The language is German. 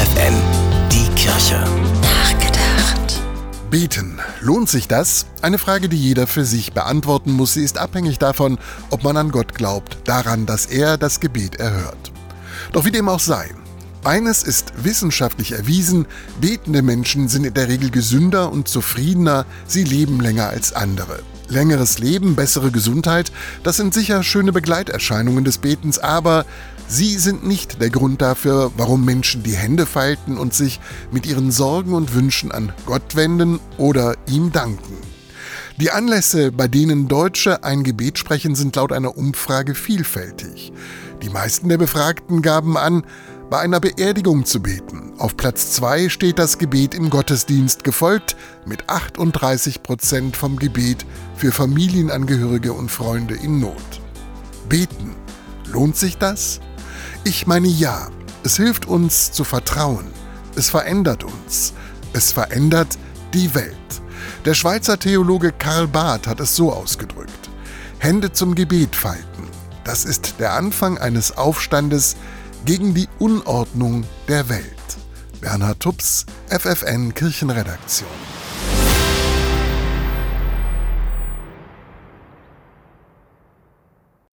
FFN, die Kirche. Nachgedacht. Beten. Lohnt sich das? Eine Frage, die jeder für sich beantworten muss. Sie ist abhängig davon, ob man an Gott glaubt, daran, dass er das Gebet erhört. Doch wie dem auch sei. Eines ist wissenschaftlich erwiesen, betende Menschen sind in der Regel gesünder und zufriedener, sie leben länger als andere. Längeres Leben, bessere Gesundheit, das sind sicher schöne Begleiterscheinungen des Betens, aber sie sind nicht der Grund dafür, warum Menschen die Hände falten und sich mit ihren Sorgen und Wünschen an Gott wenden oder ihm danken. Die Anlässe, bei denen Deutsche ein Gebet sprechen, sind laut einer Umfrage vielfältig. Die meisten der Befragten gaben an, bei einer Beerdigung zu beten. Auf Platz 2 steht das Gebet im Gottesdienst, gefolgt mit 38 Prozent vom Gebet für Familienangehörige und Freunde in Not. Beten. Lohnt sich das? Ich meine ja. Es hilft uns zu vertrauen. Es verändert uns. Es verändert die Welt. Der Schweizer Theologe Karl Barth hat es so ausgedrückt. Hände zum Gebet falten. Das ist der Anfang eines Aufstandes, gegen die Unordnung der Welt. Bernhard Tups, FFN Kirchenredaktion.